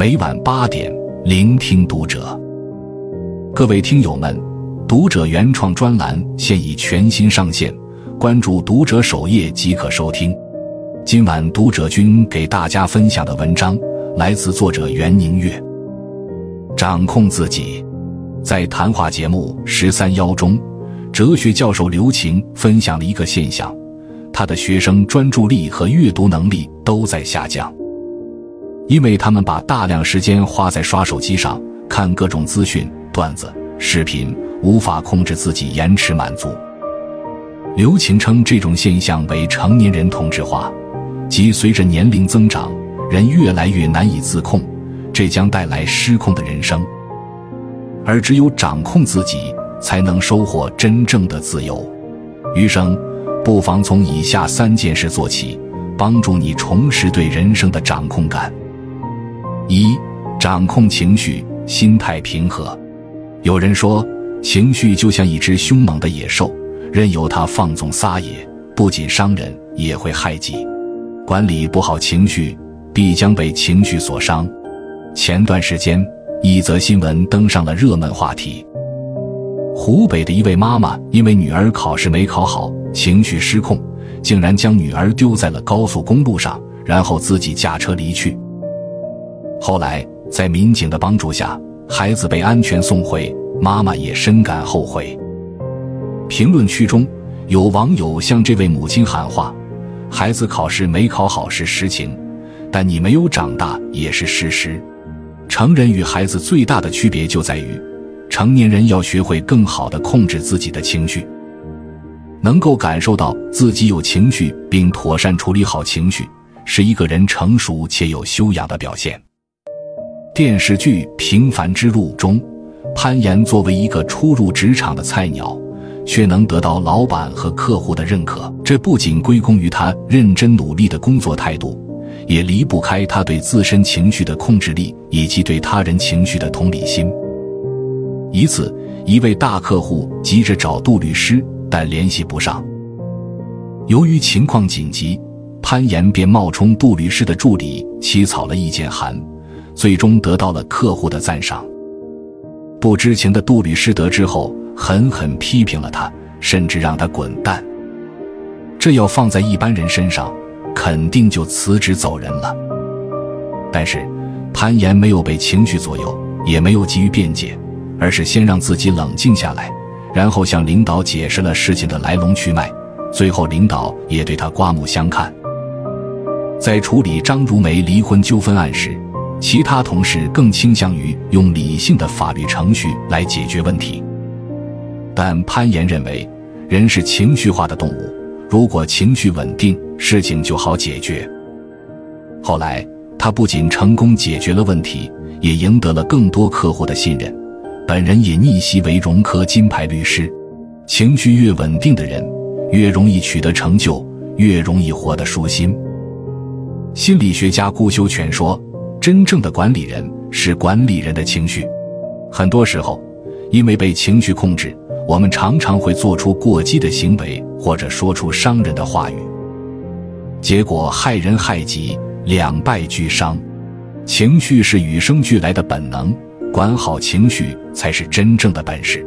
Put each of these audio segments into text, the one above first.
每晚八点，聆听读者。各位听友们，读者原创专栏现已全新上线，关注读者首页即可收听。今晚读者君给大家分享的文章来自作者袁宁月。掌控自己，在谈话节目《十三邀》中，哲学教授刘擎分享了一个现象：他的学生专注力和阅读能力都在下降，因为他们把大量时间花在刷手机上，看各种资讯、段子、视频，无法控制自己延迟满足。刘擎称这种现象为成年人同质化，即随着年龄增长，人越来越难以自控。这将带来失控的人生，而只有掌控自己，才能收获真正的自由。余生，不妨从以下三件事做起，帮助你重拾对人生的掌控感。一、掌控情绪，心态平和。有人说，情绪就像一只凶猛的野兽，任由它放纵撒野，不仅伤人，也会害己。管理不好情绪，必将被情绪所伤。前段时间，一则新闻登上了热门话题。湖北的一位妈妈因为女儿考试没考好，情绪失控，竟然将女儿丢在了高速公路上，然后自己驾车离去。后来，在民警的帮助下，孩子被安全送回，妈妈也深感后悔。评论区中有网友向这位母亲喊话：“孩子考试没考好是实情，但你没有长大也是事实。”成人与孩子最大的区别就在于，成年人要学会更好的控制自己的情绪，能够感受到自己有情绪并妥善处理好情绪，是一个人成熟且有修养的表现。电视剧《平凡之路》中，潘岩作为一个初入职场的菜鸟，却能得到老板和客户的认可，这不仅归功于他认真努力的工作态度。也离不开他对自身情绪的控制力以及对他人情绪的同理心。一次，一位大客户急着找杜律师，但联系不上。由于情况紧急，潘岩便冒充杜律师的助理起草了意见函，最终得到了客户的赞赏。不知情的杜律师得知后，狠狠批评了他，甚至让他滚蛋。这要放在一般人身上。肯定就辞职走人了。但是，潘岩没有被情绪左右，也没有急于辩解，而是先让自己冷静下来，然后向领导解释了事情的来龙去脉。最后，领导也对他刮目相看。在处理张如梅离婚纠纷案时，其他同事更倾向于用理性的法律程序来解决问题，但潘岩认为，人是情绪化的动物。如果情绪稳定，事情就好解决。后来，他不仅成功解决了问题，也赢得了更多客户的信任，本人也逆袭为融科金牌律师。情绪越稳定的人，越容易取得成就，越容易活得舒心。心理学家顾修全说：“真正的管理人是管理人的情绪。很多时候，因为被情绪控制。”我们常常会做出过激的行为，或者说出伤人的话语，结果害人害己，两败俱伤。情绪是与生俱来的本能，管好情绪才是真正的本事。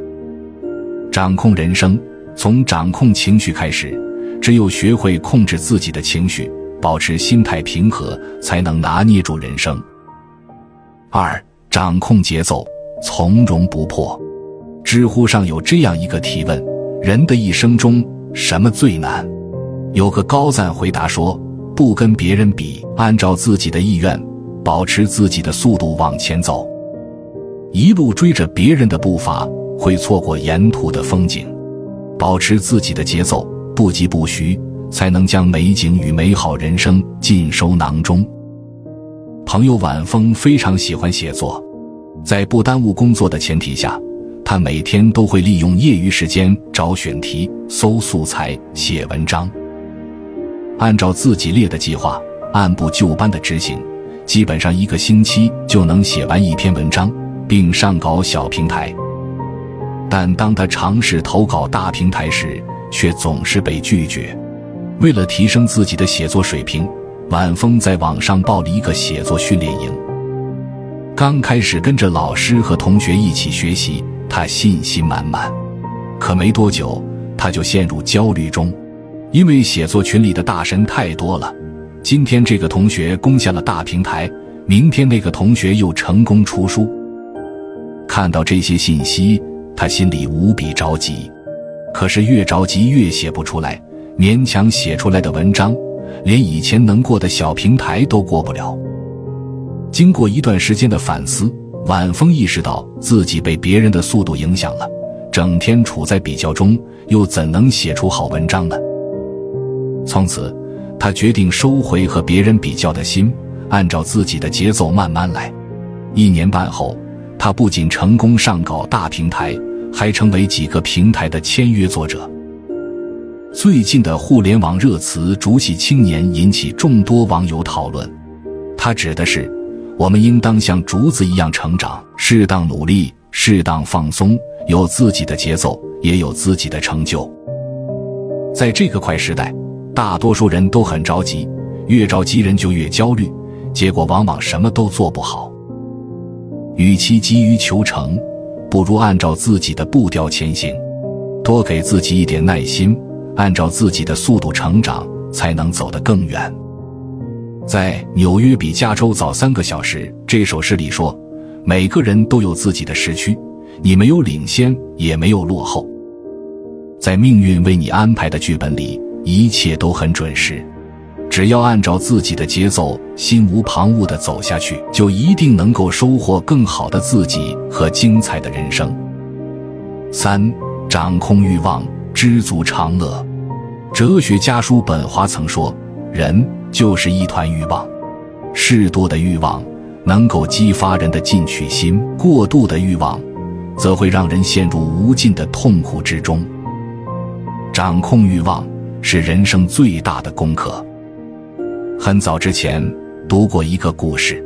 掌控人生，从掌控情绪开始。只有学会控制自己的情绪，保持心态平和，才能拿捏住人生。二，掌控节奏，从容不迫。知乎上有这样一个提问：人的一生中什么最难？有个高赞回答说：不跟别人比，按照自己的意愿，保持自己的速度往前走。一路追着别人的步伐，会错过沿途的风景。保持自己的节奏，不疾不徐，才能将美景与美好人生尽收囊中。朋友晚风非常喜欢写作，在不耽误工作的前提下。他每天都会利用业余时间找选题、搜素材、写文章，按照自己列的计划，按部就班的执行，基本上一个星期就能写完一篇文章，并上稿小平台。但当他尝试投稿大平台时，却总是被拒绝。为了提升自己的写作水平，晚风在网上报了一个写作训练营。刚开始跟着老师和同学一起学习，他信心满满。可没多久，他就陷入焦虑中，因为写作群里的大神太多了。今天这个同学攻下了大平台，明天那个同学又成功出书。看到这些信息，他心里无比着急。可是越着急越写不出来，勉强写出来的文章，连以前能过的小平台都过不了。经过一段时间的反思，晚风意识到自己被别人的速度影响了，整天处在比较中，又怎能写出好文章呢？从此，他决定收回和别人比较的心，按照自己的节奏慢慢来。一年半后，他不仅成功上稿大平台，还成为几个平台的签约作者。最近的互联网热词“竹系青年”引起众多网友讨论，他指的是。我们应当像竹子一样成长，适当努力，适当放松，有自己的节奏，也有自己的成就。在这个快时代，大多数人都很着急，越着急人就越焦虑，结果往往什么都做不好。与其急于求成，不如按照自己的步调前行，多给自己一点耐心，按照自己的速度成长，才能走得更远。在纽约比加州早三个小时。这首诗里说：“每个人都有自己的时区，你没有领先，也没有落后。在命运为你安排的剧本里，一切都很准时。只要按照自己的节奏，心无旁骛地走下去，就一定能够收获更好的自己和精彩的人生。”三、掌控欲望，知足常乐。哲学家叔本华曾说：“人。”就是一团欲望，适度的欲望能够激发人的进取心，过度的欲望则会让人陷入无尽的痛苦之中。掌控欲望是人生最大的功课。很早之前读过一个故事：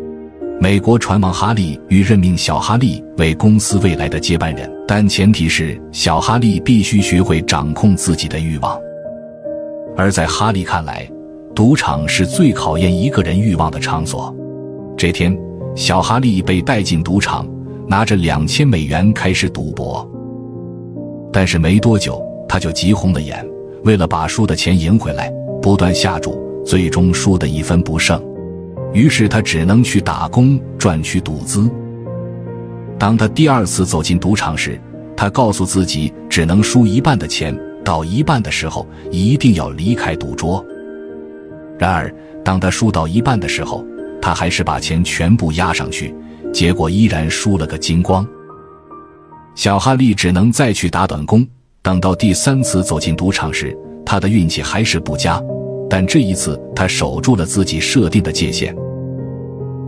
美国船王哈利欲任命小哈利为公司未来的接班人，但前提是小哈利必须学会掌控自己的欲望。而在哈利看来，赌场是最考验一个人欲望的场所。这天，小哈利被带进赌场，拿着两千美元开始赌博。但是没多久，他就急红了眼。为了把输的钱赢回来，不断下注，最终输得一分不剩。于是他只能去打工赚取赌资。当他第二次走进赌场时，他告诉自己，只能输一半的钱，到一半的时候一定要离开赌桌。然而，当他输到一半的时候，他还是把钱全部压上去，结果依然输了个精光。小哈利只能再去打短工。等到第三次走进赌场时，他的运气还是不佳，但这一次他守住了自己设定的界限。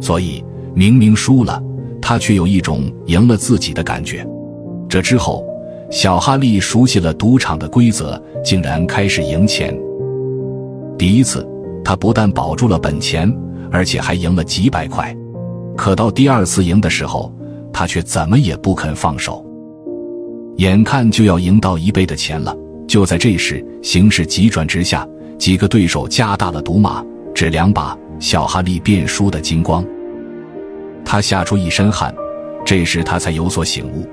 所以，明明输了，他却有一种赢了自己的感觉。这之后，小哈利熟悉了赌场的规则，竟然开始赢钱。第一次。他不但保住了本钱，而且还赢了几百块。可到第二次赢的时候，他却怎么也不肯放手。眼看就要赢到一倍的钱了，就在这时，形势急转直下，几个对手加大了赌码，只两把，小哈利便输得精光。他吓出一身汗，这时他才有所醒悟：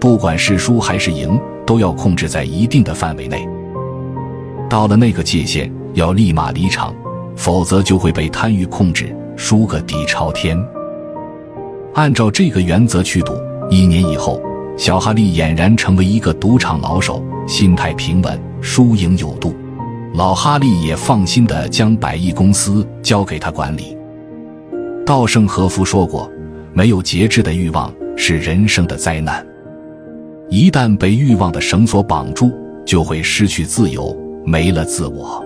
不管是输还是赢，都要控制在一定的范围内。到了那个界限，要立马离场。否则就会被贪欲控制，输个底朝天。按照这个原则去赌，一年以后，小哈利俨然成为一个赌场老手，心态平稳，输赢有度。老哈利也放心的将百亿公司交给他管理。稻盛和夫说过：“没有节制的欲望是人生的灾难。一旦被欲望的绳索绑住，就会失去自由，没了自我。”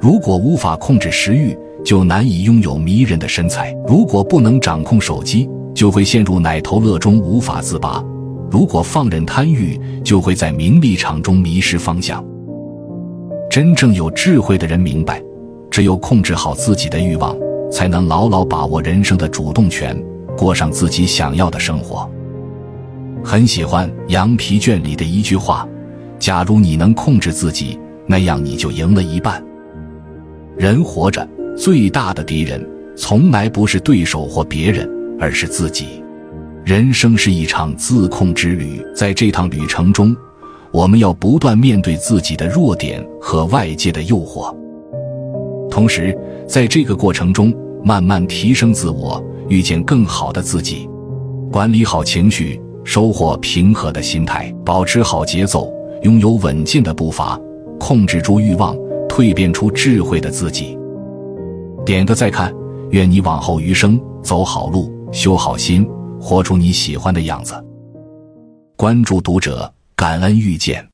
如果无法控制食欲，就难以拥有迷人的身材；如果不能掌控手机，就会陷入奶头乐中无法自拔；如果放任贪欲，就会在名利场中迷失方向。真正有智慧的人明白，只有控制好自己的欲望，才能牢牢把握人生的主动权，过上自己想要的生活。很喜欢《羊皮卷》里的一句话：“假如你能控制自己，那样你就赢了一半。”人活着最大的敌人，从来不是对手或别人，而是自己。人生是一场自控之旅，在这趟旅程中，我们要不断面对自己的弱点和外界的诱惑，同时在这个过程中慢慢提升自我，遇见更好的自己。管理好情绪，收获平和的心态，保持好节奏，拥有稳健的步伐，控制住欲望，蜕变出智慧的自己。点个再看，愿你往后余生走好路，修好心。活出你喜欢的样子。关注读者，感恩遇见。